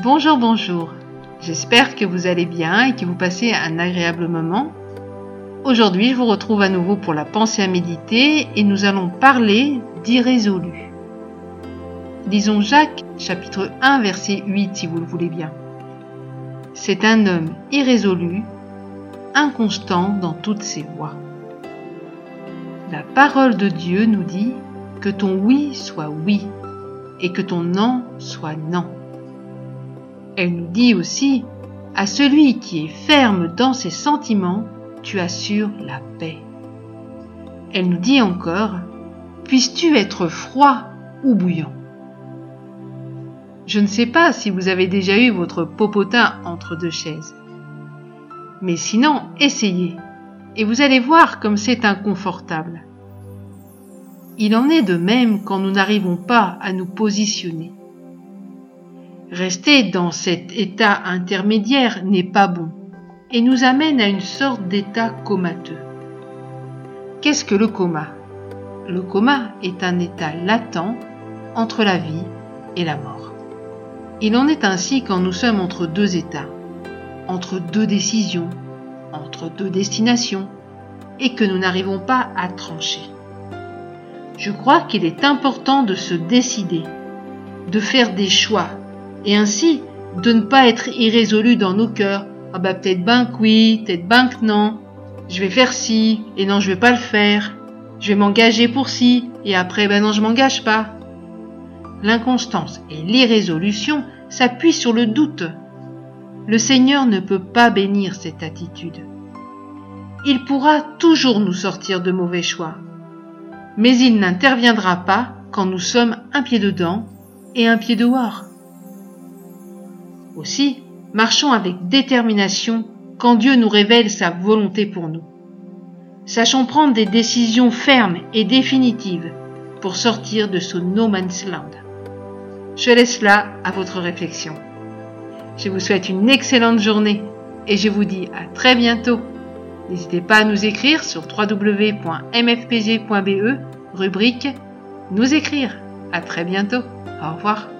Bonjour, bonjour. J'espère que vous allez bien et que vous passez un agréable moment. Aujourd'hui, je vous retrouve à nouveau pour la pensée à méditer et nous allons parler d'irrésolu. Lisons Jacques chapitre 1 verset 8 si vous le voulez bien. C'est un homme irrésolu, inconstant dans toutes ses voies. La parole de Dieu nous dit que ton oui soit oui et que ton non soit non. Elle nous dit aussi, à celui qui est ferme dans ses sentiments, tu assures la paix. Elle nous dit encore, puisses-tu être froid ou bouillant? Je ne sais pas si vous avez déjà eu votre popotin entre deux chaises. Mais sinon, essayez, et vous allez voir comme c'est inconfortable. Il en est de même quand nous n'arrivons pas à nous positionner. Rester dans cet état intermédiaire n'est pas bon et nous amène à une sorte d'état comateux. Qu'est-ce que le coma? Le coma est un état latent entre la vie et la mort. Il en est ainsi quand nous sommes entre deux états, entre deux décisions, entre deux destinations, et que nous n'arrivons pas à trancher. Je crois qu'il est important de se décider, de faire des choix, et ainsi de ne pas être irrésolu dans nos cœurs. Ah bah peut-être ben que oui, peut-être ben que non. Je vais faire ci, et non je vais pas le faire. Je vais m'engager pour ci, et après ben non je m'engage pas. L'inconstance et l'irrésolution s'appuient sur le doute. Le Seigneur ne peut pas bénir cette attitude. Il pourra toujours nous sortir de mauvais choix, mais il n'interviendra pas quand nous sommes un pied dedans et un pied dehors. Aussi, marchons avec détermination quand Dieu nous révèle sa volonté pour nous. Sachons prendre des décisions fermes et définitives pour sortir de ce no man's land. Je laisse là à votre réflexion. Je vous souhaite une excellente journée et je vous dis à très bientôt. N'hésitez pas à nous écrire sur www.mfpg.be, rubrique Nous écrire. À très bientôt. Au revoir.